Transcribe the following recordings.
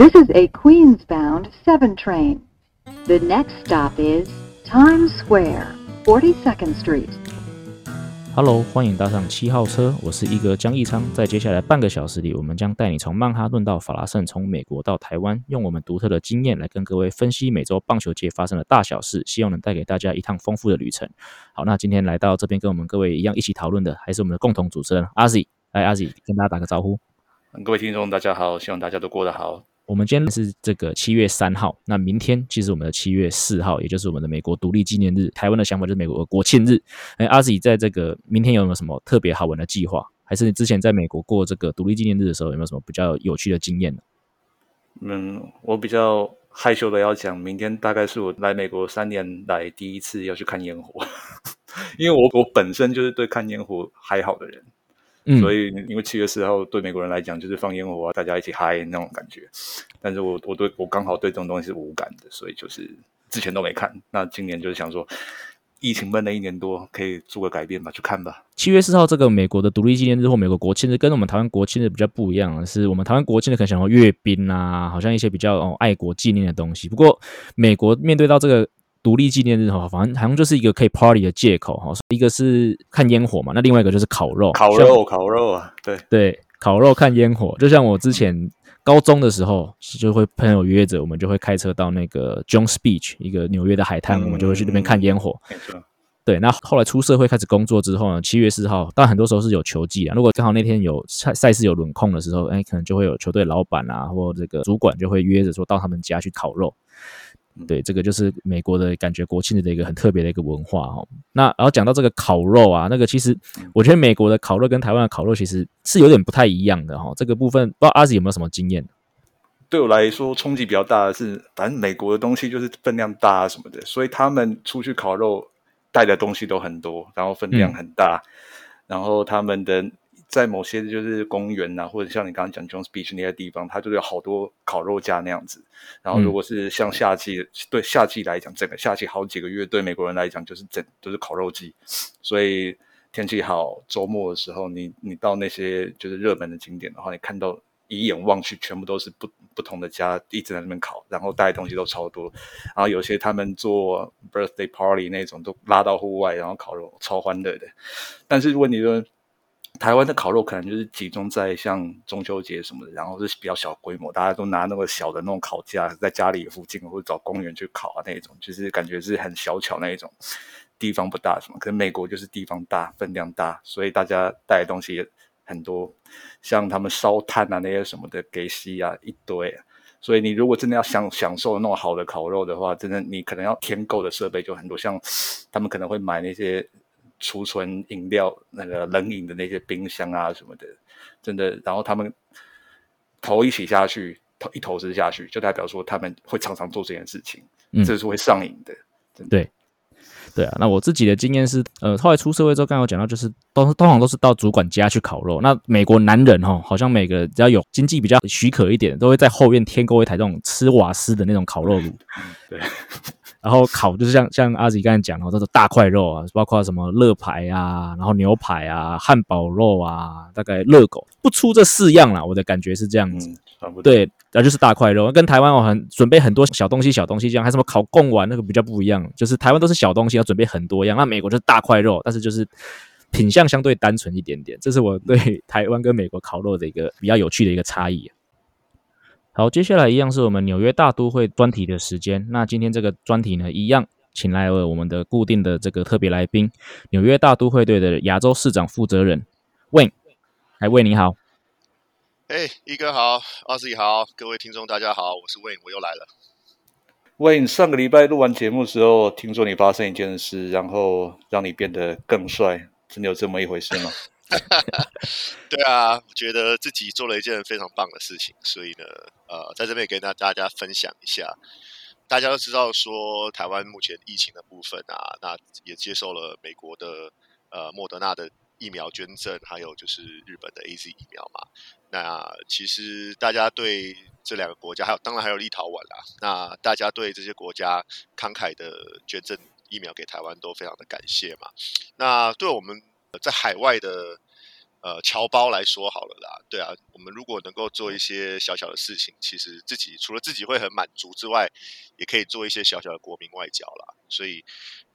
This is a Queens-bound 7 train. The next stop is Times Square, 42nd Street. Hello，欢迎搭上七号车，我是一哥江义昌。在接下来半个小时里，我们将带你从曼哈顿到法拉盛，从美国到台湾，用我们独特的经验来跟各位分析美洲棒球界发生的大小事，希望能带给大家一趟丰富的旅程。好，那今天来到这边跟我们各位一样一起讨论的，还是我们的共同主持人阿 Z。来，阿 Z 跟大家打个招呼。各位听众，大家好，希望大家都过得好。我们今天是这个七月三号，那明天其实我们的七月四号，也就是我们的美国独立纪念日。台湾的想法就是美国国庆日。哎，阿 Z 在这个明天有没有什么特别好玩的计划？还是你之前在美国过这个独立纪念日的时候，有没有什么比较有趣的经验呢？嗯，我比较害羞的要讲，明天大概是我来美国三年来第一次要去看烟火，因为我我本身就是对看烟火还好的人。所以，因为七月四号对美国人来讲就是放烟火啊，大家一起嗨那种感觉。但是我我对我刚好对这种东西是无感的，所以就是之前都没看。那今年就是想说，疫情闷了一年多，可以做个改变吧，去看吧。七月四号这个美国的独立纪念日或美国国庆日，跟我们台湾国庆日比较不一样的是，我们台湾国庆日可能想要阅兵啊，好像一些比较哦爱国纪念的东西。不过美国面对到这个。独立纪念日哈，反正好像就是一个可以 party 的借口哈。一个是看烟火嘛，那另外一个就是烤肉。烤肉，烤肉啊，对对，烤肉看烟火。就像我之前高中的时候，就会朋友约着，我们就会开车到那个 Jones Beach 一个纽约的海滩，我们就会去那边看烟火。对，那后来出社会开始工作之后呢，七月四号，但很多时候是有球季啊。如果刚好那天有赛赛事有轮空的时候，哎，可能就会有球队老板啊，或这个主管就会约着说到他们家去烤肉。对，这个就是美国的感觉，国庆日的一个很特别的一个文化哦。那然后讲到这个烤肉啊，那个其实我觉得美国的烤肉跟台湾的烤肉其实是有点不太一样的哈。这个部分不知道阿 Z 有没有什么经验？对我来说冲击比较大的是，反正美国的东西就是分量大啊什么的，所以他们出去烤肉带的东西都很多，然后分量很大，然后他们的。在某些就是公园呐，或者像你刚刚讲 Jones Beach 那些地方，它就有好多烤肉架那样子。然后如果是像夏季，对夏季来讲，整个夏季好几个月，对美国人来讲就是整都是烤肉季。所以天气好，周末的时候，你你到那些就是热门的景点的话，你看到一眼望去，全部都是不不同的家一直在那边烤，然后带的东西都超多。然后有些他们做 birthday party 那种，都拉到户外，然后烤肉超欢乐的。但是如果你说，台湾的烤肉可能就是集中在像中秋节什么的，然后是比较小规模，大家都拿那个小的那种烤架，在家里附近或者找公园去烤啊那一种，就是感觉是很小巧那一种，地方不大什么。可是美国就是地方大，分量大，所以大家带的东西也很多，像他们烧炭啊那些什么的给西啊一堆，所以你如果真的要享享受那种好的烤肉的话，真的你可能要添购的设备就很多，像他们可能会买那些。储存饮料那个冷饮的那些冰箱啊什么的，真的，然后他们投一起下去，投一投资下去，就代表说他们会常常做这件事情，这是会上瘾的。对，对啊。那我自己的经验是，呃，后来出社会之后，刚刚讲到，就是都通常都是到主管家去烤肉。那美国男人哈，好像每个只要有经济比较许可一点，都会在后院添购一台这种吃瓦斯的那种烤肉炉。对。然后烤就是像像阿吉刚才讲的，这种大块肉啊，包括什么乐排啊，然后牛排啊，汉堡肉啊，大概热狗不出这四样啦，我的感觉是这样子。对，然后就是大块肉，跟台湾我很准备很多小东西，小东西这样，还什么烤贡丸那个比较不一样，就是台湾都是小东西，要准备很多样，那美国就是大块肉，但是就是品相相对单纯一点点，这是我对台湾跟美国烤肉的一个比较有趣的一个差异。好，接下来一样是我们纽约大都会专题的时间。那今天这个专题呢，一样请来了我们的固定的这个特别来宾，纽约大都会队的亚洲市长负责人 Wayne。哎，Wayne 你好。哎，一哥好，二十一好，各位听众大家好，我是 Wayne，我又来了。Wayne，上个礼拜录完节目时候，听说你发生一件事，然后让你变得更帅，真的有这么一回事吗？哈 哈对啊，我觉得自己做了一件非常棒的事情，所以呢，呃，在这边跟大大家分享一下。大家都知道说，台湾目前疫情的部分啊，那也接受了美国的呃莫德纳的疫苗捐赠，还有就是日本的 A Z 疫苗嘛。那其实大家对这两个国家，还有当然还有立陶宛啦，那大家对这些国家慷慨的捐赠疫苗给台湾，都非常的感谢嘛。那对我们。在海外的呃侨胞来说好了啦，对啊，我们如果能够做一些小小的事情，其实自己除了自己会很满足之外，也可以做一些小小的国民外交啦。所以，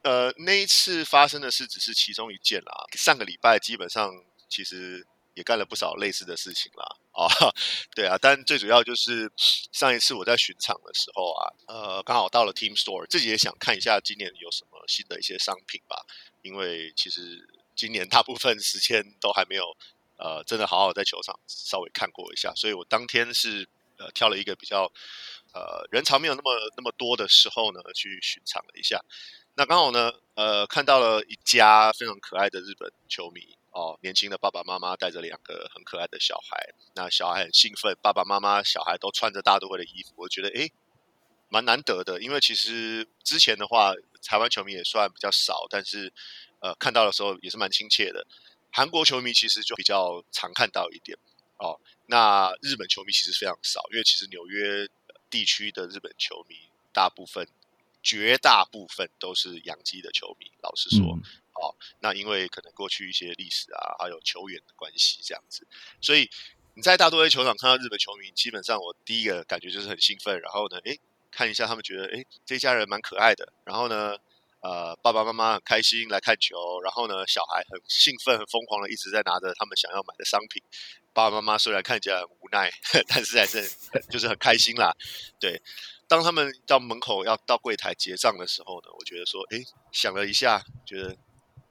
呃，那一次发生的事只是其中一件啦。上个礼拜基本上其实也干了不少类似的事情啦。啊，对啊，但最主要就是上一次我在巡场的时候啊，呃，刚好到了 Team Store，自己也想看一下今年有什么新的一些商品吧，因为其实。今年大部分时间都还没有，呃，真的好好在球场稍微看过一下，所以我当天是呃挑了一个比较呃人潮没有那么那么多的时候呢去巡场了一下。那刚好呢，呃，看到了一家非常可爱的日本球迷哦，年轻的爸爸妈妈带着两个很可爱的小孩，那小孩很兴奋，爸爸妈妈小孩都穿着大都会的衣服，我觉得诶蛮难得的，因为其实之前的话，台湾球迷也算比较少，但是。呃，看到的时候也是蛮亲切的。韩国球迷其实就比较常看到一点哦。那日本球迷其实非常少，因为其实纽约地区的日本球迷大部分、绝大部分都是洋基的球迷。老实说，哦，那因为可能过去一些历史啊，还有球员的关系这样子，所以你在大多数球场看到日本球迷，基本上我第一个感觉就是很兴奋。然后呢，诶，看一下他们觉得，诶，这家人蛮可爱的。然后呢？呃，爸爸妈妈很开心来看球，然后呢，小孩很兴奋、很疯狂的一直在拿着他们想要买的商品。爸爸妈妈虽然看起来很无奈，但是还是就是很开心啦。对，当他们到门口要到柜台结账的时候呢，我觉得说，哎，想了一下，觉得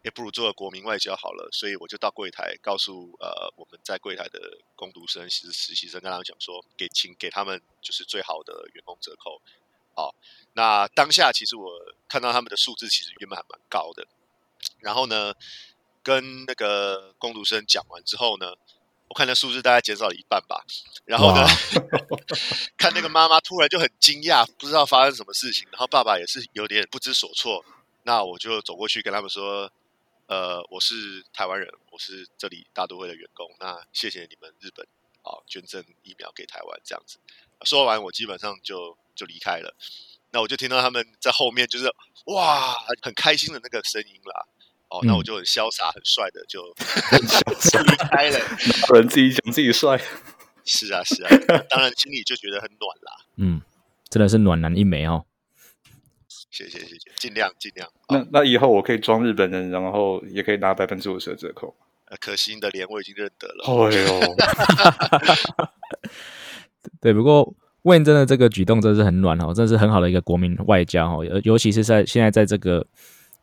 也不如做国民外交好了，所以我就到柜台告诉呃我们在柜台的工读生、实实习生，跟他们讲说，给请给他们就是最好的员工折扣。好，那当下其实我看到他们的数字其实原本还蛮高的，然后呢，跟那个工读生讲完之后呢，我看那数字大概减少了一半吧，然后呢，看那个妈妈突然就很惊讶，不知道发生什么事情，然后爸爸也是有点不知所措，那我就走过去跟他们说，呃，我是台湾人，我是这里大都会的员工，那谢谢你们日本啊捐赠疫苗给台湾这样子，说完我基本上就。就离开了，那我就听到他们在后面就是哇，很开心的那个声音啦。哦，那我就很潇洒、很帅的就离开了。有人自己讲自己帅，是啊，是啊，当然心里就觉得很暖啦。嗯，真的是暖男一枚哦。谢谢，谢谢，尽量尽量。那那以后我可以装日本人，然后也可以拿百分之五十的折扣。可惜你的脸我已经认得了。哎呦，对，不过。问真的这个举动真是很暖哦，真是很好的一个国民外交哦，尤尤其是在现在在这个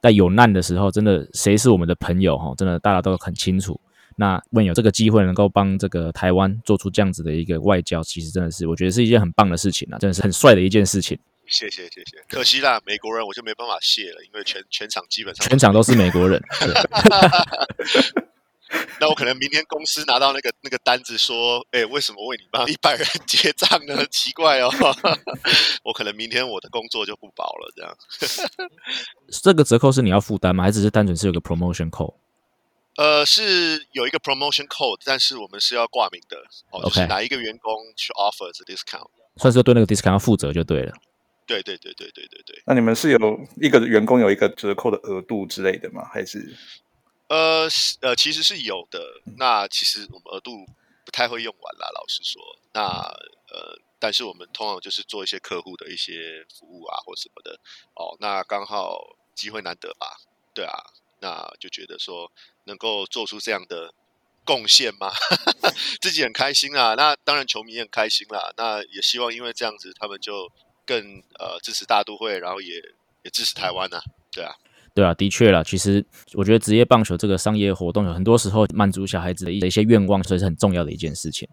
在有难的时候，真的谁是我们的朋友哈，真的大家都很清楚。那问有这个机会能够帮这个台湾做出这样子的一个外交，其实真的是我觉得是一件很棒的事情啊，真的是很帅的一件事情。谢谢谢谢，可惜啦，美国人我就没办法谢了，因为全全场基本上全场都是美国人。那我可能明天公司拿到那个那个单子，说，哎，为什么为你帮一百人结账呢？奇怪哦，我可能明天我的工作就不保了。这样，这个折扣是你要负担吗？还只是单纯是有个 promotion code？呃，是有一个 promotion code，但是我们是要挂名的。OK，哪一个员工去 offer 这 discount，算是对那个 discount 要负责就对了。对对对对对对对。那你们是有一个员工有一个折扣的额度之类的吗？还是？呃，呃，其实是有的。那其实我们额度不太会用完啦，老实说。那呃，但是我们通常就是做一些客户的一些服务啊，或什么的。哦，那刚好机会难得吧？对啊，那就觉得说能够做出这样的贡献嘛，自己很开心啊。那当然球迷也很开心啦。那也希望因为这样子，他们就更呃支持大都会，然后也也支持台湾呐。对啊。对啊，的确啦。其实我觉得职业棒球这个商业活动，有很多时候满足小孩子的一一些愿望，所以是很重要的一件事情。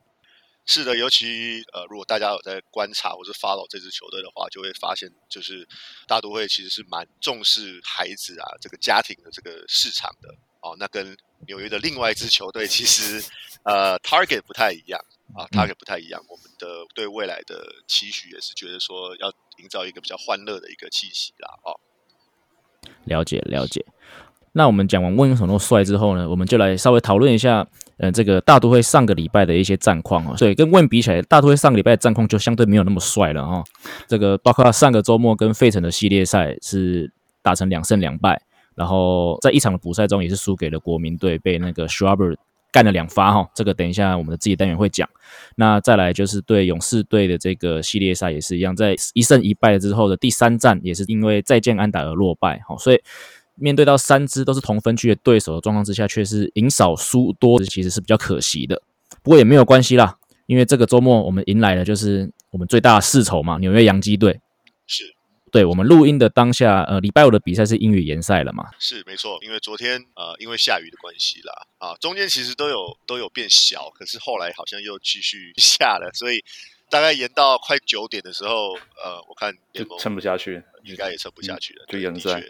是的，尤其呃，如果大家有在观察或者 follow 这支球队的话，就会发现，就是大都会其实是蛮重视孩子啊这个家庭的这个市场的哦。那跟纽约的另外一支球队其实呃 target 不太一样啊，target 不太一样。我们的对未来的期许也是觉得说要营造一个比较欢乐的一个气息啦，哦。了解了解，那我们讲完温什么帅之后呢，我们就来稍微讨论一下，嗯，这个大都会上个礼拜的一些战况啊。所以跟问比起来，大都会上个礼拜的战况就相对没有那么帅了哈。这个包括上个周末跟费城的系列赛是打成两胜两败，然后在一场的补赛中也是输给了国民队，被那个 s h r u b b e r 干了两发哈，这个等一下我们的自己单元会讲。那再来就是对勇士队的这个系列赛也是一样，在一胜一败之后的第三战，也是因为再见安打而落败。好，所以面对到三支都是同分区的对手的状况之下，却是赢少输多，其实是比较可惜的。不过也没有关系啦，因为这个周末我们迎来的就是我们最大的世仇嘛，纽约洋基队。是。对我们录音的当下，呃，礼拜五的比赛是英语联赛了嘛？是没错，因为昨天呃，因为下雨的关系啦，啊，中间其实都有都有变小，可是后来好像又继续 下了，所以大概延到快九点的时候，呃，我看撑不下去，应该也撑不下去了，就延赛。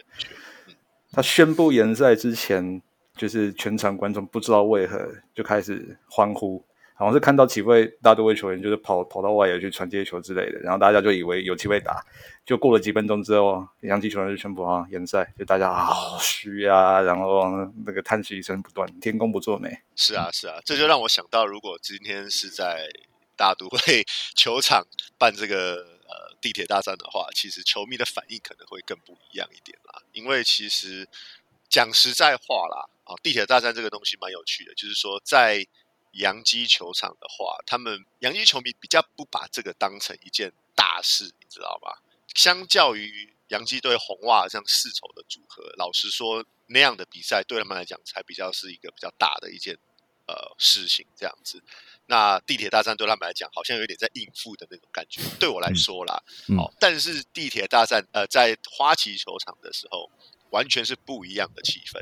他宣布延赛之前，就是全场观众不知道为何就开始欢呼。好像是看到几位大都会球员就是跑跑到外野去传接球之类的，然后大家就以为有机会打。就过了几分钟之后，洋基球员就宣布啊，延赛，就大家好虚啊，然后那个叹息声不断，天公不作美。是啊，是啊，这就让我想到，如果今天是在大都会球场办这个呃地铁大战的话，其实球迷的反应可能会更不一样一点啦。因为其实讲实在话啦，啊，地铁大战这个东西蛮有趣的，就是说在。洋基球场的话，他们洋基球迷比较不把这个当成一件大事，你知道吗？相较于洋基队红袜这样世仇的组合，老实说，那样的比赛对他们来讲才比较是一个比较大的一件呃事情。这样子，那地铁大战对他们来讲，好像有点在应付的那种感觉。对我来说啦，哦，但是地铁大战呃，在花旗球场的时候，完全是不一样的气氛，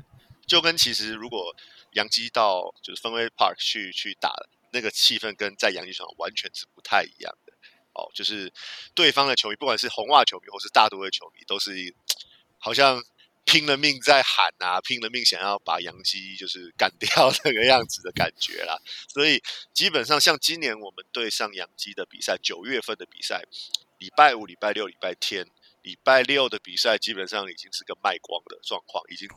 就跟其实如果。杨基到就是分威 Park 去去打那个气氛，跟在杨基场完全是不太一样的哦。就是对方的球迷，不管是红袜球迷或是大都会球迷，都是好像拼了命在喊啊，拼了命想要把杨基就是干掉那个样子的感觉啦。所以基本上像今年我们对上杨基的比赛，九月份的比赛，礼拜五、礼拜六、礼拜天。礼拜六的比赛基本上已经是个卖光的状况，已经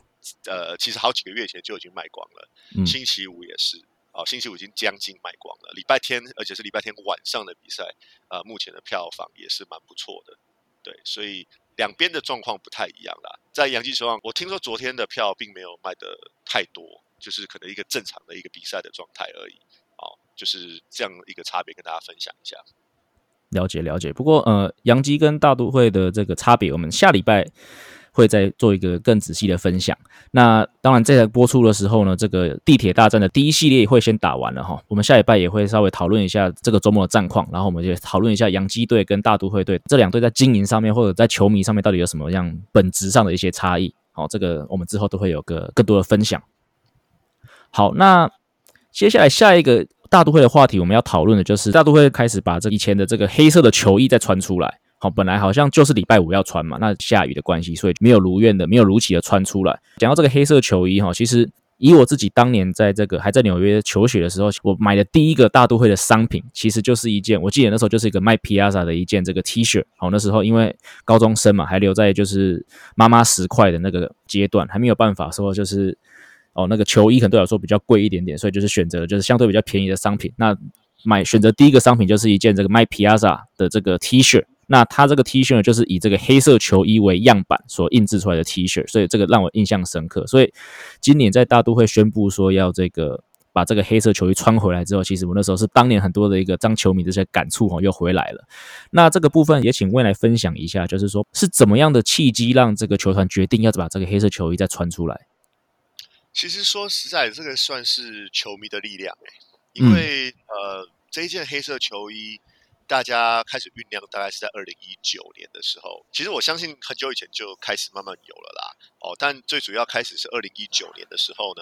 呃，其实好几个月前就已经卖光了。星期五也是，哦，星期五已经将近卖光了。礼拜天，而且是礼拜天晚上的比赛，呃，目前的票房也是蛮不错的。对，所以两边的状况不太一样啦。在洋基球场，我听说昨天的票并没有卖的太多，就是可能一个正常的一个比赛的状态而已。哦，就是这样一个差别，跟大家分享一下。了解了解，不过呃，杨基跟大都会的这个差别，我们下礼拜会再做一个更仔细的分享。那当然，在播出的时候呢，这个地铁大战的第一系列会先打完了哈。我们下礼拜也会稍微讨论一下这个周末的战况，然后我们就讨论一下杨基队跟大都会队这两队在经营上面或者在球迷上面到底有什么样本质上的一些差异。好，这个我们之后都会有个更多的分享。好，那接下来下一个。大都会的话题，我们要讨论的就是大都会开始把这以前的这个黑色的球衣再穿出来。好，本来好像就是礼拜五要穿嘛，那下雨的关系，所以没有如愿的，没有如期的穿出来。讲到这个黑色球衣哈，其实以我自己当年在这个还在纽约求学的时候，我买的第一个大都会的商品，其实就是一件，我记得那时候就是一个卖 Piazza 的一件这个 T 恤。好，那时候因为高中生嘛，还留在就是妈妈十块的那个阶段，还没有办法说就是。哦，那个球衣可能对我来说比较贵一点点，所以就是选择就是相对比较便宜的商品。那买选择第一个商品就是一件这个卖 Piazza 的这个 T 恤。那它这个 T 恤呢，就是以这个黑色球衣为样板所印制出来的 T 恤，所以这个让我印象深刻。所以今年在大都会宣布说要这个把这个黑色球衣穿回来之后，其实我那时候是当年很多的一个当球迷这些感触哦又回来了。那这个部分也请未来分享一下，就是说是怎么样的契机让这个球团决定要把这个黑色球衣再穿出来？其实说实在，这个算是球迷的力量哎，因为呃，这一件黑色球衣，大家开始酝酿，大概是在二零一九年的时候。其实我相信很久以前就开始慢慢有了啦，哦，但最主要开始是二零一九年的时候呢，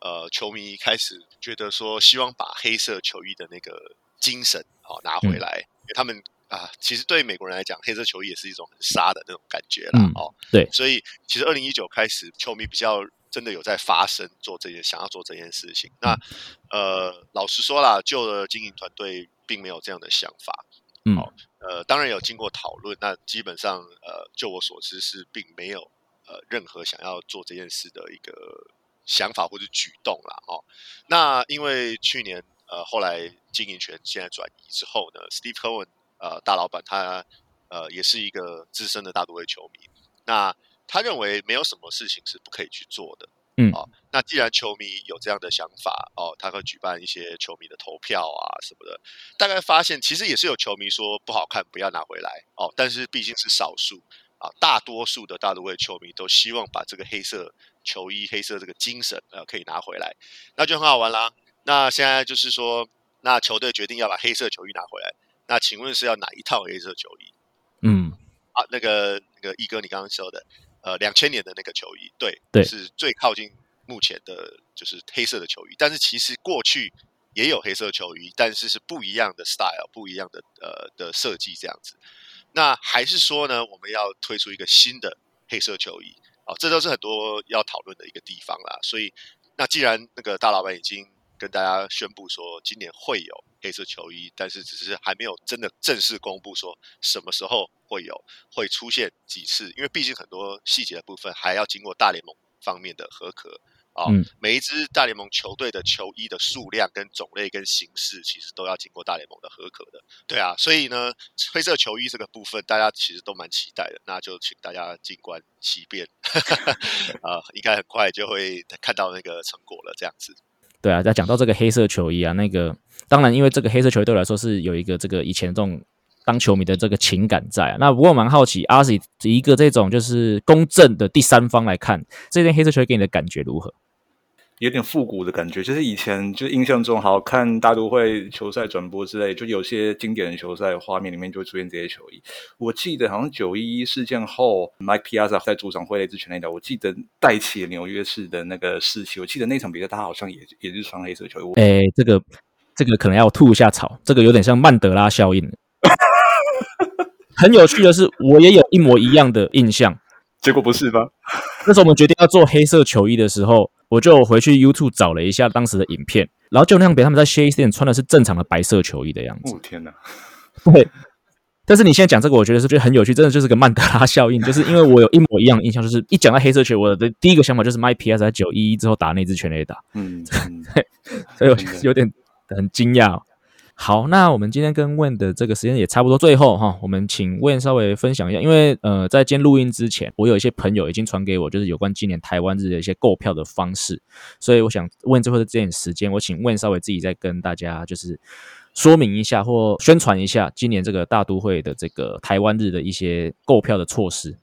呃，球迷开始觉得说，希望把黑色球衣的那个精神哦拿回来，因为他们啊，其实对美国人来讲，黑色球衣也是一种很杀的那种感觉啦，哦，对，所以其实二零一九开始，球迷比较。真的有在发生做这件，想要做这件事情。那呃，老实说啦，旧的经营团队并没有这样的想法。嗯，呃，当然有经过讨论，那基本上呃，就我所知是并没有呃任何想要做这件事的一个想法或者举动啦。哦，那因为去年呃后来经营权现在转移之后呢，Steve Cohen 呃大老板他呃也是一个资深的大都会球迷。那他认为没有什么事情是不可以去做的嗯，哦，那既然球迷有这样的想法，哦，他会举办一些球迷的投票啊什么的，大概发现其实也是有球迷说不好看，不要拿回来，哦，但是毕竟是少数啊，大多数的大都会球迷都希望把这个黑色球衣、黑色这个精神呃可以拿回来，那就很好玩啦。那现在就是说，那球队决定要把黑色球衣拿回来，那请问是要哪一套黑色球衣？嗯，啊，那个那个一哥，你刚刚说的，呃，两千年的那个球衣，对，对是最靠近目前的，就是黑色的球衣。但是其实过去也有黑色球衣，但是是不一样的 style，不一样的呃的设计这样子。那还是说呢，我们要推出一个新的黑色球衣啊、这都是很多要讨论的一个地方啦。所以，那既然那个大老板已经跟大家宣布说今年会有黑色球衣，但是只是还没有真的正式公布说什么时候会有，会出现几次，因为毕竟很多细节的部分还要经过大联盟方面的合可啊、嗯每一支大联盟球队的球衣的数量、跟种类、跟形式，其实都要经过大联盟的合可的。对啊，所以呢，黑色球衣这个部分，大家其实都蛮期待的，那就请大家静观其变，啊、应该很快就会看到那个成果了，这样子。对啊，在讲到这个黑色球衣啊，那个当然，因为这个黑色球衣对我来说是有一个这个以前这种当球迷的这个情感在啊。那不过蛮好奇，阿 Z 一个这种就是公正的第三方来看，这件黑色球衣给你的感觉如何？有点复古的感觉，就是以前就印象中，好看大都会球赛转播之类，就有些经典的球赛画面里面就会出现这些球衣。我记得好像九一一事件后，Mike Piazza 在主场挥了一支全垒打，我记得带起了纽约市的那个士气。我记得那场比赛他好像也也是穿黑色球衣。我诶，这个这个可能要吐一下槽，这个有点像曼德拉效应。很有趣的是，我也有一模一样的印象。结果不是吧？那时候我们决定要做黑色球衣的时候，我就回去 YouTube 找了一下当时的影片，然后就那样比他们在 Shea Stadium 穿的是正常的白色球衣的样子。哦天哪！对，但是你现在讲这个，我觉得是觉得很有趣，真的就是个曼德拉效应，就是因为我有一模一样的印象，就是一讲到黑色球，我的第一个想法就是 Mike Piazza 在九一一之后打那支全垒打，嗯，对所以我有点很惊讶哦。好，那我们今天跟问的这个时间也差不多，最后哈，我们请问稍微分享一下，因为呃，在今天录音之前，我有一些朋友已经传给我，就是有关今年台湾日的一些购票的方式，所以我想问最后的这点时间，我请问稍微自己再跟大家就是说明一下或宣传一下今年这个大都会的这个台湾日的一些购票的措施。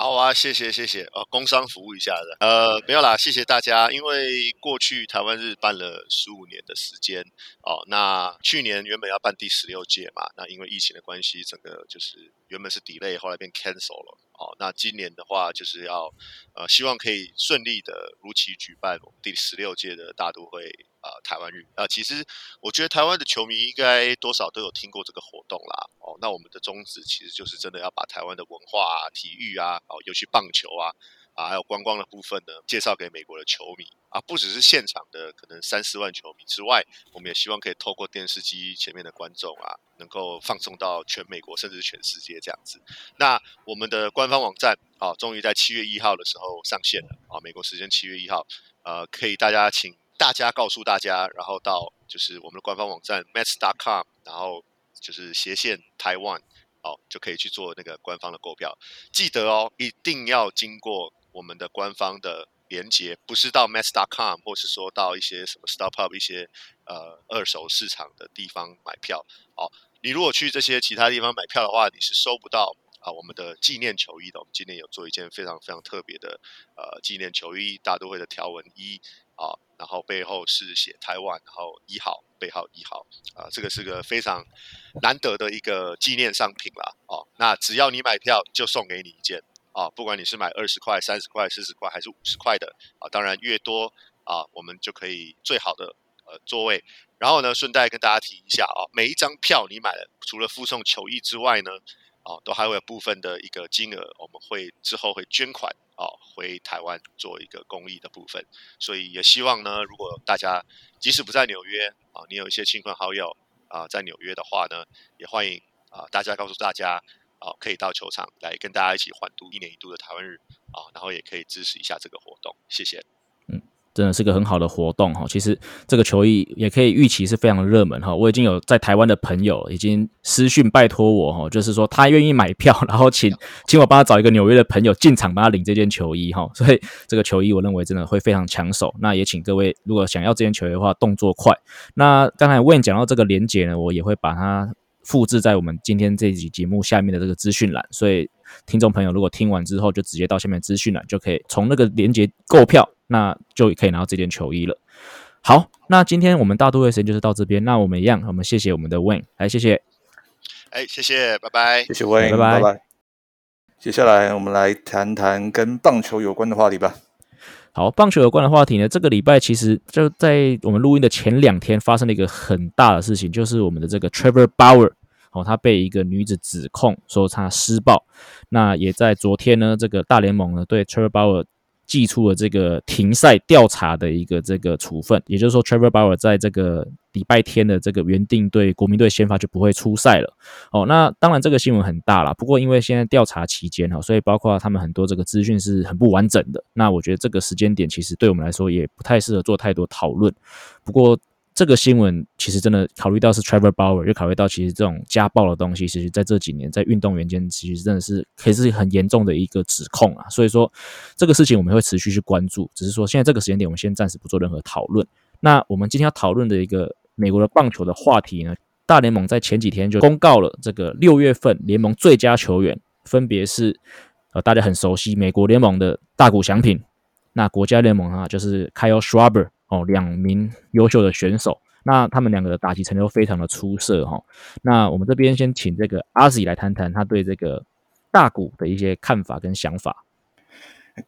好啊，谢谢谢谢。哦，工商服务一下的，呃，没有啦，谢谢大家。因为过去台湾日办了十五年的时间哦，那去年原本要办第十六届嘛，那因为疫情的关系，整个就是原本是 delay，后来变 cancel 了。哦。那今年的话，就是要呃，希望可以顺利的如期举办我们第十六届的大都会啊、台湾日啊、其实我觉得台湾的球迷应该多少都有听过这个活动啦。哦，那我们的宗旨其实就是真的要把台湾的文化啊、体育啊，哦，尤其棒球啊，啊，还有观光的部分呢，介绍给美国的球迷啊，不只是现场的可能三四万球迷之外，我们也希望可以透过电视机前面的观众啊，能够放送到全美国甚至全世界这样子。那我们的官方网站啊，终于在七月一号的时候上线了啊，美国时间七月一号，呃，可以大家请大家告诉大家，然后到就是我们的官方网站 mets.com，然后就是斜线台湾。哦，就可以去做那个官方的购票。记得哦，一定要经过我们的官方的连接，不是到 mass.com 或是说到一些什么 StopUp 一些呃二手市场的地方买票。哦，你如果去这些其他地方买票的话，你是收不到啊我们的纪念球衣的。我们今年有做一件非常非常特别的呃纪念球衣，大都会的条纹一啊，然后背后是写台湾，然后一号背号一号啊，这个是个非常难得的一个纪念商品啦。哦，那只要你买票，就送给你一件啊，不管你是买二十块、三十块、四十块还是五十块的啊，当然越多啊，我们就可以最好的呃座位。然后呢，顺带跟大家提一下啊，每一张票你买了，除了附送球衣之外呢，啊，都还会有部分的一个金额，我们会之后会捐款啊，回台湾做一个公益的部分。所以也希望呢，如果大家即使不在纽约啊，你有一些亲朋好友啊在纽约的话呢，也欢迎啊大家告诉大家啊，可以到球场来跟大家一起欢度一年一度的台湾日啊，然后也可以支持一下这个活动，谢谢。嗯真的是个很好的活动哈。其实这个球衣也可以预期是非常热门哈。我已经有在台湾的朋友已经私讯拜托我哈，就是说他愿意买票，然后请请我帮他找一个纽约的朋友进场帮他领这件球衣哈。所以这个球衣我认为真的会非常抢手。那也请各位如果想要这件球衣的话，动作快。那刚才 Wayne 讲到这个连接呢，我也会把它复制在我们今天这集节目下面的这个资讯栏，所以。听众朋友，如果听完之后就直接到下面资讯栏，就可以从那个链接购票，那就可以拿到这件球衣了。好，那今天我们大都会时间就是到这边，那我们一样，我们谢谢我们的 Wayne，来谢谢，哎，谢谢，拜拜，谢谢 Wayne，拜拜。接下来我们来谈谈跟棒球有关的话题吧。好，棒球有关的话题呢，这个礼拜其实就在我们录音的前两天发生了一个很大的事情，就是我们的这个 Trevor Bauer。哦，他被一个女子指控说他施暴，那也在昨天呢，这个大联盟呢对 Trevor Bauer 寄出了这个停赛调查的一个这个处分，也就是说 Trevor Bauer 在这个礼拜天的这个原定对国民队先发就不会出赛了。哦，那当然这个新闻很大了，不过因为现在调查期间哈，所以包括他们很多这个资讯是很不完整的。那我觉得这个时间点其实对我们来说也不太适合做太多讨论。不过。这个新闻其实真的考虑到是 Trevor Bauer，又考虑到其实这种家暴的东西，其实在这几年在运动员间其实真的是可以是很严重的一个指控啊。所以说这个事情我们会持续去关注，只是说现在这个时间点我们先暂时不做任何讨论。那我们今天要讨论的一个美国的棒球的话题呢，大联盟在前几天就公告了这个六月份联盟最佳球员，分别是呃大家很熟悉美国联盟的大谷翔平，那国家联盟啊就是 Kyle Schwarber。哦，两名优秀的选手，那他们两个的打击成就非常的出色哈。那我们这边先请这个阿 Z 来谈谈他对这个大谷的一些看法跟想法。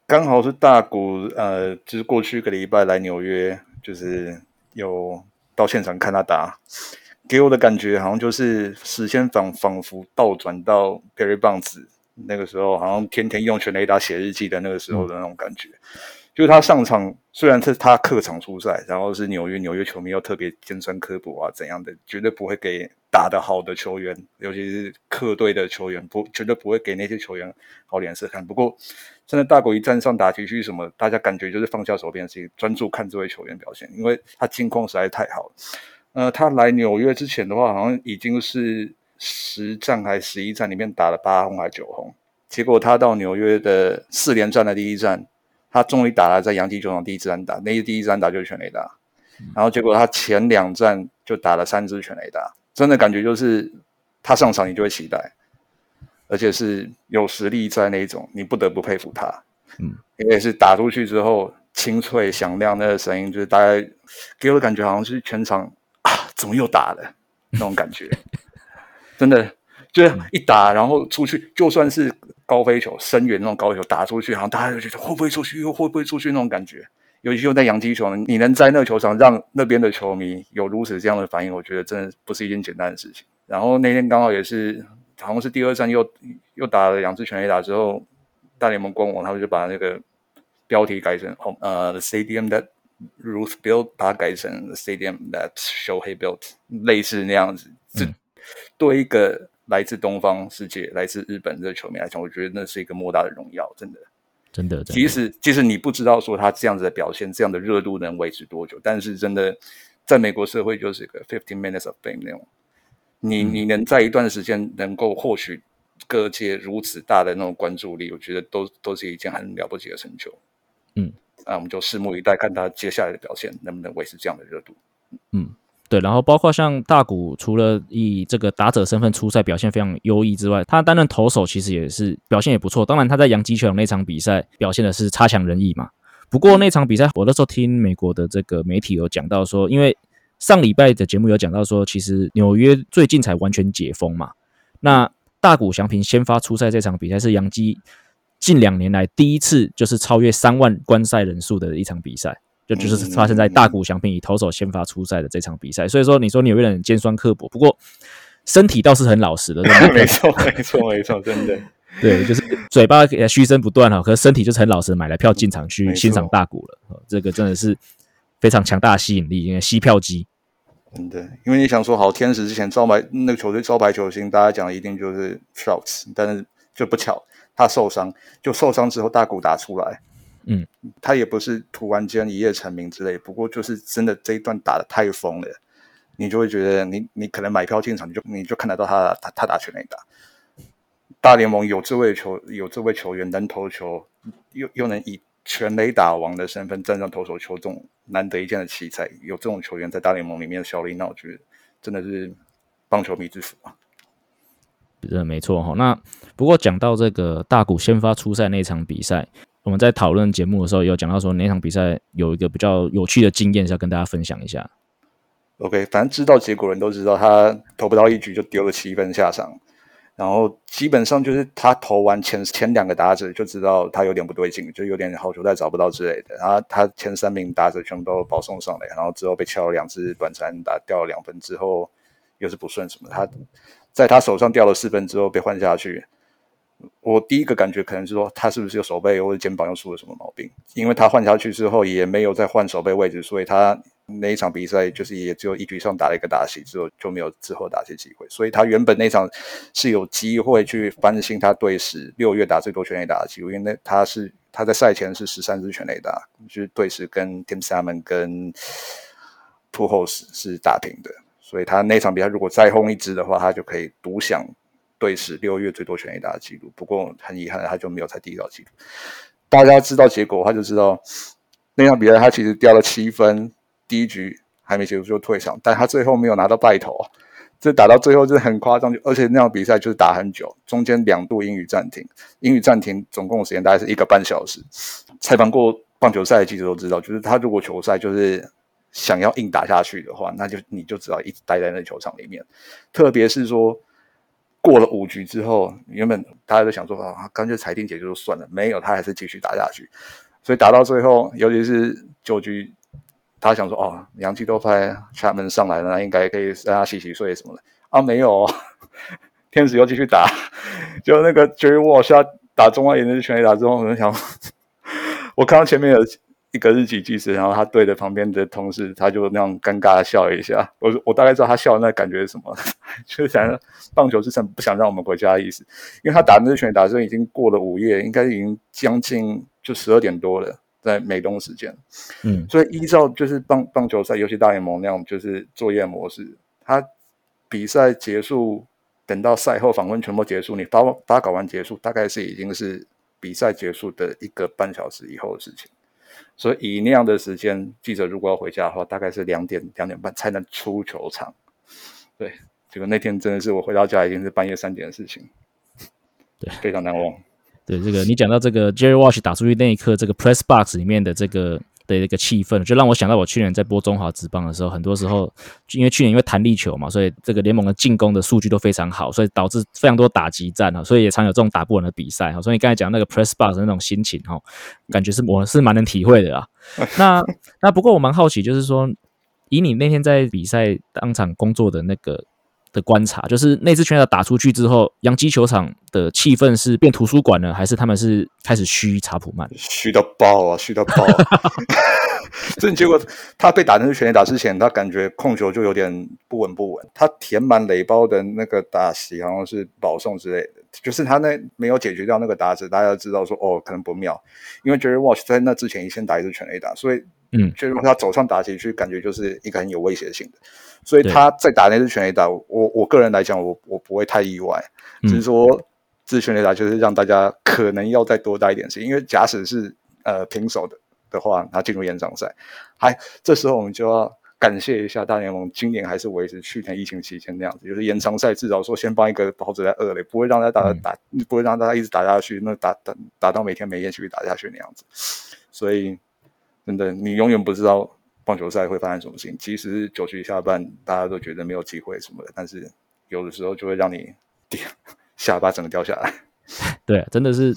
刚好是大谷，呃，就是过去一个礼拜来纽约，就是有到现场看他打，给我的感觉好像就是时间仿仿佛倒转到 Perry 棒子那个时候，好像天天用全雷达写日记的那个时候的那种感觉。就是他上场，虽然是他客场出赛，然后是纽约，纽约球迷又特别尖酸刻薄啊，怎样的，绝对不会给打得好的球员，尤其是客队的球员，不绝对不会给那些球员好脸色看。不过，真的大国一站上打击区什么，大家感觉就是放下手边的事情，专注看这位球员表现，因为他近况实在太好了。呃，他来纽约之前的话，好像已经是十战还十一战里面打了八轰还九轰，结果他到纽约的四连战的第一战。他终于打了在洋基球场第一次安打，那第一支安打就是全垒打，然后结果他前两站就打了三支全垒打，真的感觉就是他上场你就会期待，而且是有实力在那一种，你不得不佩服他。嗯，因为是打出去之后清脆响亮那个声音，就是大概给我的感觉好像是全场啊，怎么又打了那种感觉，真的就是一打然后出去，就算是。高飞球、深远那种高球打出去，然后大家就觉得会不会出去，又会不会出去那种感觉。尤其又在洋基球，你能在那个球场让那边的球迷有如此这样的反应，我觉得真的不是一件简单的事情。然后那天刚好也是，好像是第二站又又打了两次全垒打之后，大联盟官网他们就把那个标题改成哦呃 Stadium that Ruth built，把它改成 Stadium that Shohei built，类似那样子。这对一个。来自东方世界，来自日本的球迷来讲，我觉得那是一个莫大的荣耀，真的，真的。即使即使你不知道说他这样子的表现，这样的热度能维持多久，但是真的，在美国社会就是一个 fifteen minutes of fame 那种。你你能在一段时间能够获取各界如此大的那种关注力，我觉得都都是一件很了不起的成就。嗯，那我们就拭目以待，看他接下来的表现能不能维持这样的热度。嗯。对，然后包括像大谷，除了以这个打者身份出赛表现非常优异之外，他担任投手其实也是表现也不错。当然他在洋基球场那场比赛表现的是差强人意嘛。不过那场比赛，我那时候听美国的这个媒体有讲到说，因为上礼拜的节目有讲到说，其实纽约最近才完全解封嘛。那大谷翔平先发出赛这场比赛是洋基近两年来第一次就是超越三万观赛人数的一场比赛。就就是发生在大谷翔平以投手先发出赛的这场比赛，所以说你说纽约人尖酸刻薄，不过身体倒是很老实的，没错没错没错，真的。对，就是嘴巴嘘声不断哈，可是身体就是很老实，买了票进场去欣赏大谷了，这个真的是非常强大的吸引力，因为吸票机，真的，因为你想说好天使之前招牌那个球队招牌球星，大家讲的一定就是 Shouts，但是就不巧他受伤，就受伤之后大谷打出来。嗯，他也不是突然间一夜成名之类，不过就是真的这一段打的太疯了，你就会觉得你你可能买票进场，你就你就看得到他他他打全垒打。大联盟有这位球有这位球员能投球，又又能以全垒打王的身份站上投手球这种难得一见的奇才，有这种球员在大联盟里面的效力，那我觉得真的是棒球迷之福啊。这没错哈。那不过讲到这个大谷先发出赛那场比赛，我们在讨论节目的时候有讲到说那场比赛有一个比较有趣的经验是要跟大家分享一下。OK，反正知道结果人都知道，他投不到一局就丢了七分下场。然后基本上就是他投完前前两个打者就知道他有点不对劲，就有点好球带找不到之类的。然后他前三名打者全部都保送上来，然后之后被敲了两支短传打掉了两分之后又是不顺什么，他在他手上掉了四分之后被换下去。我第一个感觉可能是说他是不是有手背或者肩膀又出了什么毛病，因为他换下去之后也没有再换手背位置，所以他那一场比赛就是也只有一局上打了一个打席之后就没有之后打席机会，所以他原本那场是有机会去翻新他队史六月打最多全垒打的记录，因为那他是他在赛前是十三支全垒打，就是队史跟 Tim Salmon 跟 p u h o s 是打平的，所以他那场比赛如果再轰一支的话，他就可以独享。队史六月最多全垒打的记录，不过很遗憾，他就没有才第一道记录。大家知道结果，他就知道那场比赛他其实掉了七分，第一局还没结束就退场，但他最后没有拿到败投，这打到最后真的很夸张。而且那场比赛就是打很久，中间两度英语暂停，英语暂停总共时间大概是一个半小时。采访过棒球赛的记者都知道，就是他如果球赛就是想要硬打下去的话，那就你就只要一直待在那球场里面，特别是说。过了五局之后，原本大家都想说啊，干脆裁定结束就算了，没有，他还是继续打下去。所以打到最后，尤其是九局，他想说哦，杨基都派厦门上来了，应该可以让他洗洗睡什么的啊，没有，天使又继续打，就那个 Jerry Walsh 打中外野的全垒打之后，我就想，我看到前面有。一个日籍记者，然后他对着旁边的同事，他就那样尴尬的笑了一下。我我大概知道他笑的那感觉是什么，就是想棒球之神不想让我们回家的意思。因为他打那支拳打针已经过了午夜，应该已经将近就十二点多了，在美东时间。嗯，所以依照就是棒棒球赛，尤其大联盟那样就是作业模式，他比赛结束，等到赛后访问全部结束，你发发稿完结束，大概是已经是比赛结束的一个半小时以后的事情。所以以那样的时间，记者如果要回家的话，大概是两点两点半才能出球场。对，结果那天真的是我回到家已经是半夜三点的事情，对，非常难忘。对，这个你讲到这个 Jerry Walsh 打出去那一刻，这个 Press Box 里面的这个的一个气氛，就让我想到我去年在播中华职棒的时候，很多时候因为去年因为弹力球嘛，所以这个联盟的进攻的数据都非常好，所以导致非常多打击战啊，所以也常有这种打不完的比赛哈。所以你刚才讲那个 Press Box 那种心情哈，感觉是我是蛮能体会的啊。那那不过我蛮好奇，就是说以你那天在比赛当场工作的那个。的观察就是那支拳打打出去之后，洋基球场的气氛是变图书馆了，还是他们是开始嘘查普曼？嘘到爆啊，嘘到爆！啊这结果他被打成是全垒打之前，他感觉控球就有点不稳不稳。他填满垒包的那个打席好像是保送之类的，就是他那没有解决掉那个打者，大家知道说哦可能不妙，因为 Jerry Walsh 在那之前先打一支全垒打，所以嗯，Jerry Walsh 他走上打击区，感觉就是一个很有威胁性的。所以他在打那支全垒打，我我个人来讲，我我不会太意外，只是说这支全垒打就是让大家可能要再多待一点时间，因为假使是呃平手的的话，他进入延长赛，还这时候我们就要感谢一下大联盟，今年还是维持去年疫情期间那样子，就是延长赛至少说先帮一个保子在二垒，不会让他打打，不会让大家一直打下去，那打打打到每天每夜继续打下去那样子，所以真的你永远不知道。棒球赛会发生什么事情？其实九局下半，大家都觉得没有机会什么的，但是有的时候就会让你 下巴整个掉下来。对，真的是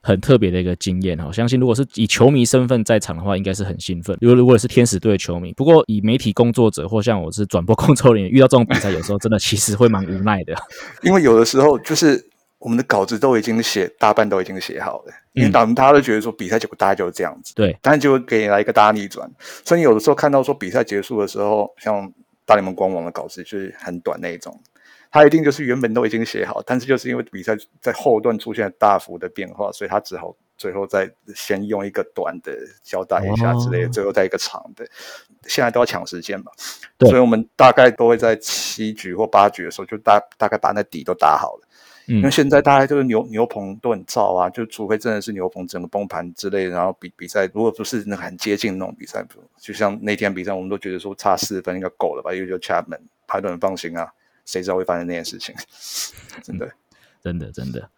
很特别的一个经验哈。相信如果是以球迷身份在场的话，应该是很兴奋。如果如果是天使队的球迷，不过以媒体工作者或像我是转播工作人员，遇到这种比赛，有时候真的其实会蛮无奈的。因为有的时候就是我们的稿子都已经写，大半都已经写好了。因为大大家都觉得说比赛结果大概就是这样子，对，但是就会给你来一个大逆转，所以你有的时候看到说比赛结束的时候，像大联盟官网的稿子就是很短那一种，他一定就是原本都已经写好，但是就是因为比赛在后段出现大幅的变化，所以他只好最后再先用一个短的交代一下之类的，最后再一个长的。现在都要抢时间嘛，所以我们大概都会在七局或八局的时候，就大大概把那底都打好了。因为现在大概就是牛牛棚都很燥啊，就除非真的是牛棚整个崩盘之类，然后比比赛如果不是那很接近那种比赛，就像那天比赛，我们都觉得说差四分应该够了吧，因为就 Chapman 他都很放心啊，谁知道会发生那件事情？真的，真的，真的。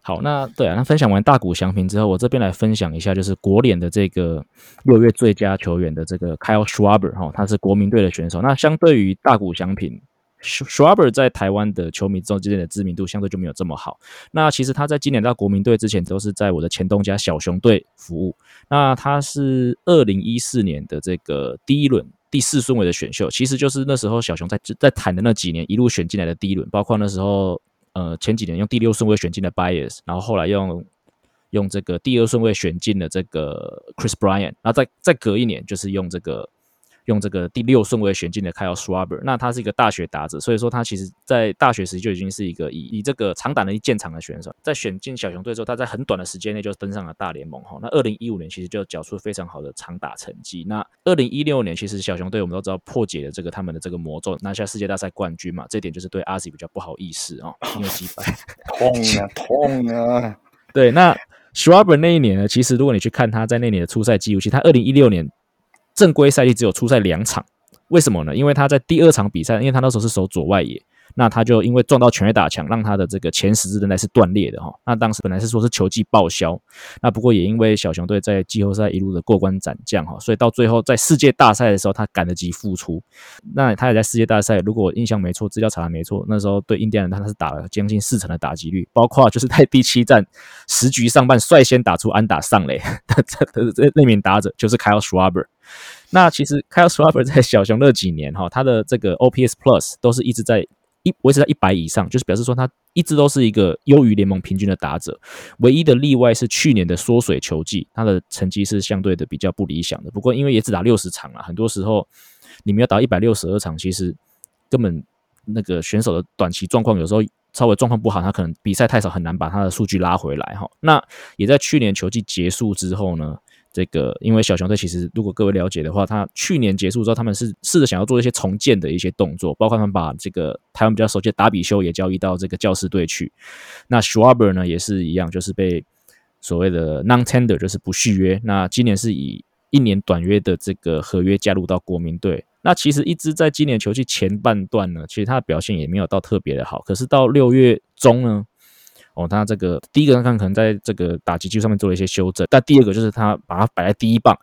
好，那对啊，那分享完大谷翔平之后，我这边来分享一下，就是国联的这个六月最佳球员的这个 Kyle Schwaber 哈，他是国民队的选手。那相对于大谷翔平。，Schwaber 在台湾的球迷中之间的知名度相对就没有这么好。那其实他在今年到国民队之前，都是在我的前东家小熊队服务。那他是二零一四年的这个第一轮第四顺位的选秀，其实就是那时候小熊在在谈的那几年一路选进来的第一轮，包括那时候呃前几年用第六顺位选进的 Bias，然后后来用用这个第二顺位选进了这个 Chris Bryant，然后再再隔一年就是用这个。用这个第六顺位选进的 Kyle Schwarber，那他是一个大学打者，所以说他其实在大学时就已经是一个以以这个长打能力见长的选手。在选进小熊队之后，他在很短的时间内就登上了大联盟哈。那二零一五年其实就缴出非常好的长打成绩。那二零一六年其实小熊队我们都知道破解了这个他们的这个魔咒，拿下世界大赛冠军嘛。这点就是对阿 Z 比较不好意思啊，因为击败痛啊 痛啊。对，那 Schwarber 那一年呢，其实如果你去看他在那年的初赛记录，其实他二零一六年。正规赛季只有出赛两场，为什么呢？因为他在第二场比赛，因为他那时候是守左外野。那他就因为撞到全垒打墙，让他的这个前十字韧带是断裂的哈。那当时本来是说是球季报销，那不过也因为小熊队在季后赛一路的过关斩将哈，所以到最后在世界大赛的时候，他赶得及复出。那他也在世界大赛，如果印象没错，资料查的没错，那时候对印第安人他是打了将近四成的打击率，包括就是在第七战十局上半率先打出安打上垒，这这那名打者就是 Kyle Schwarber。那其实 Kyle Schwarber 在小熊那几年哈，他的这个 OPS Plus 都是一直在。一维持在一百以上，就是表示说他一直都是一个优于联盟平均的打者。唯一的例外是去年的缩水球季，他的成绩是相对的比较不理想的。不过因为也只打六十场啊，很多时候你们要打一百六十二场，其实根本那个选手的短期状况有时候稍微状况不好，他可能比赛太少，很难把他的数据拉回来哈。那也在去年球季结束之后呢？这个，因为小熊队其实，如果各位了解的话，他去年结束之后，他们是试着想要做一些重建的一些动作，包括他们把这个台湾比较熟悉的达比修也交易到这个教师队去。那 Schwaber 呢，也是一样，就是被所谓的 non-tender，就是不续约。那今年是以一年短约的这个合约加入到国民队。那其实一直在今年球季前半段呢，其实他的表现也没有到特别的好。可是到六月中呢？哦，他这个第一个看可能在这个打击技术上面做了一些修正，但第二个就是他把它摆在第一棒。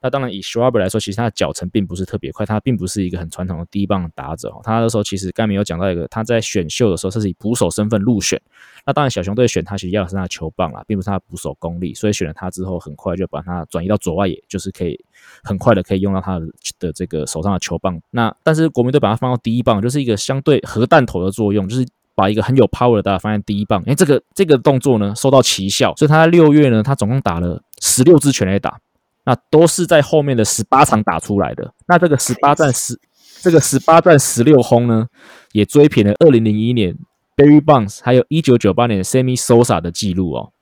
那当然以 Schwarber 来说，其实他的脚程并不是特别快，他并不是一个很传统的第一棒打者。他那时候其实刚没有讲到一个，他在选秀的时候他是以捕手身份入选。那当然小熊队选他其实要的是他的球棒啦，并不是他的捕手功力，所以选了他之后，很快就把他转移到左外野，就是可以很快的可以用到他的的这个手上的球棒。那但是国民队把他放到第一棒，就是一个相对核弹头的作用，就是。把一个很有 power 的打放在第一棒，哎，这个这个动作呢收到奇效，所以他在六月呢，他总共打了十六支全垒打，那都是在后面的十八场打出来的。那这个十八战十，这个十八战十六轰呢，也追平了二零零一年 Barry Bonds 还有一九九八年 Sammy Sosa 的记录哦，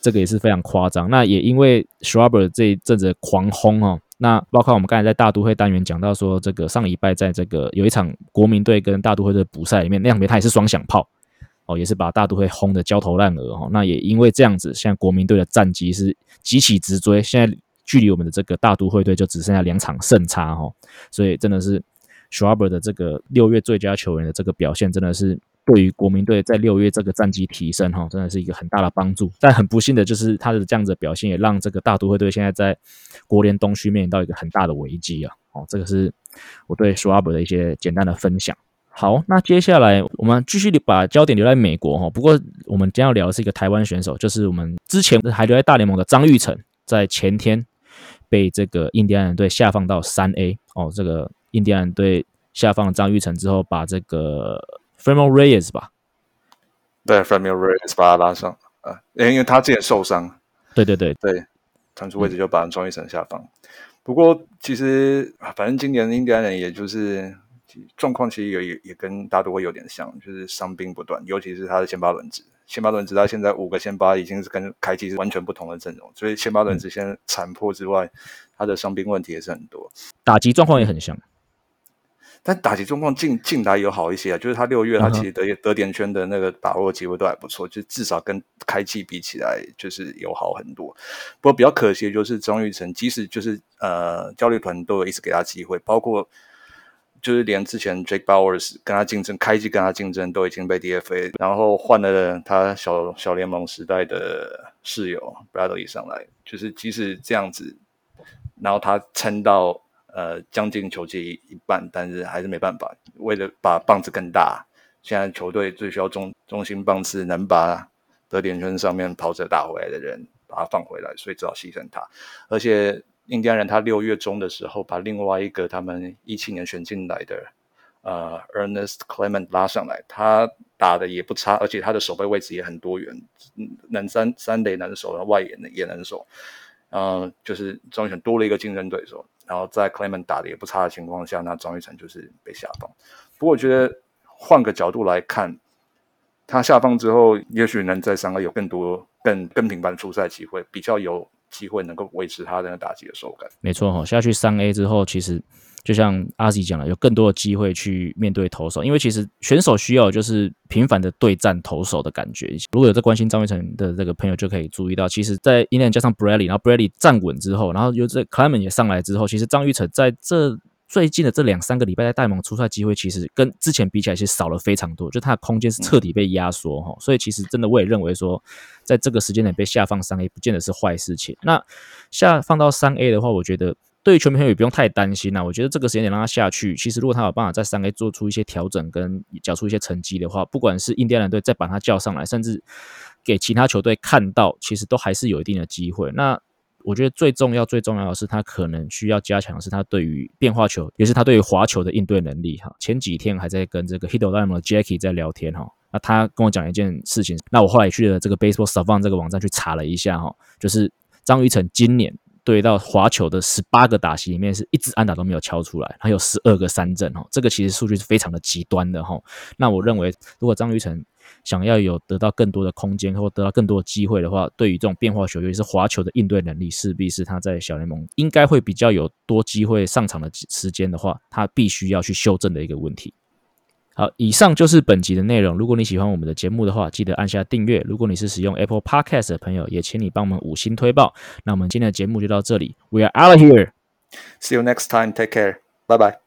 这个也是非常夸张。那也因为 Schwarber 这一阵子狂轰哦。那包括我们刚才在大都会单元讲到说，这个上礼拜在这个有一场国民队跟大都会的补赛里面，那场比赛他也是双响炮哦，也是把大都会轰得焦头烂额哦。那也因为这样子，现在国民队的战绩是急起直追，现在距离我们的这个大都会队就只剩下两场胜差哦，所以真的是 Schwaber 的这个六月最佳球员的这个表现，真的是。对于国民队在六月这个战绩提升，哈，真的是一个很大的帮助。但很不幸的就是他的这样子的表现，也让这个大都会队现在在国联东区面临到一个很大的危机啊！哦，这个是我对 Schwaber 的一些简单的分享。好，那接下来我们继续把焦点留在美国哈。不过我们将要聊的是一个台湾选手，就是我们之前还留在大联盟的张玉成，在前天被这个印第安人队下放到三 A 哦。这个印第安人队下放张玉成之后，把这个 f r a m o Reyes 吧，对 f r a m o Reyes 把他拉上啊，因为他之前受伤，对对对。对，传出位置就把张玉成下放。不过其实反正今年印第安人也就是状况，其实也也也跟大都会有点像，就是伤兵不断，尤其是他的先发轮值。先发轮值到现在五个先发已经是跟开季是完全不同的阵容，所以先发轮值现在残破之外，他的伤兵问题也是很多，打击状况也很像。但打击状况近近来有好一些啊，就是他六月他其实得得点圈的那个把握机会都还不错，就至少跟开季比起来就是有好很多。不过比较可惜的就是张玉成，即使就是呃教练团都有一直给他机会，包括就是连之前 Jake Bowers 跟他竞争开季跟他竞争都已经被 DFA，然后换了他小小联盟时代的室友 Bradley 上来，就是即使这样子，然后他撑到。呃，将近球季一半，但是还是没办法。为了把棒子更大，现在球队最需要中中心棒次能把德点圈上面跑者打回来的人，把他放回来，所以只好牺牲他。而且印第安人他六月中的时候把另外一个他们一七年选进来的呃 Ernest Clement 拉上来，他打的也不差，而且他的守备位置也很多元，能三三垒能守，外野能也能守。嗯，就是张玉成多了一个竞争对手，然后在 Clement 打的也不差的情况下，那张玉成就是被下放。不过我觉得换个角度来看，他下放之后，也许能在三 A 有更多、更更频繁出赛机会，比较有机会能够维持他的打击的手感。没错哈，下去三 A 之后，其实。就像阿 Z 讲了，有更多的机会去面对投手，因为其实选手需要就是频繁的对战投手的感觉。如果有在关心张玉成的这个朋友，就可以注意到，其实，在 Inan 加上 Bradley，然后 Bradley 站稳之后，然后又这 Clement 也上来之后，其实张玉成在这最近的这两三个礼拜在戴蒙出赛机会，其实跟之前比起来，其实少了非常多，就他的空间是彻底被压缩哈。所以其实真的我也认为说，在这个时间点被下放三 A，不见得是坏事情。那下放到三 A 的话，我觉得。对于球迷朋友也不用太担心啦。我觉得这个时间点让他下去，其实如果他有办法在三 A 做出一些调整跟缴出一些成绩的话，不管是印第安人队再把他叫上来，甚至给其他球队看到，其实都还是有一定的机会。那我觉得最重要、最重要的是他可能需要加强的是他对于变化球，也是他对于滑球的应对能力哈。前几天还在跟这个 Hito Lam 的 Jackie 在聊天哈，那他跟我讲一件事情，那我后来去了这个 Baseball Savant 这个网站去查了一下哈，就是张雨晨今年。对到滑球的十八个打席里面，是一支安打都没有敲出来，还有十二个三振哦，这个其实数据是非常的极端的哈。那我认为，如果张玉成想要有得到更多的空间或得到更多的机会的话，对于这种变化球，尤其是滑球的应对能力，势必是他在小联盟应该会比较有多机会上场的时间的话，他必须要去修正的一个问题。好，以上就是本集的内容。如果你喜欢我们的节目的话，记得按下订阅。如果你是使用 Apple Podcast 的朋友，也请你帮我们五星推爆。那我们今天的节目就到这里，We are out of here. See you next time. Take care. Bye bye.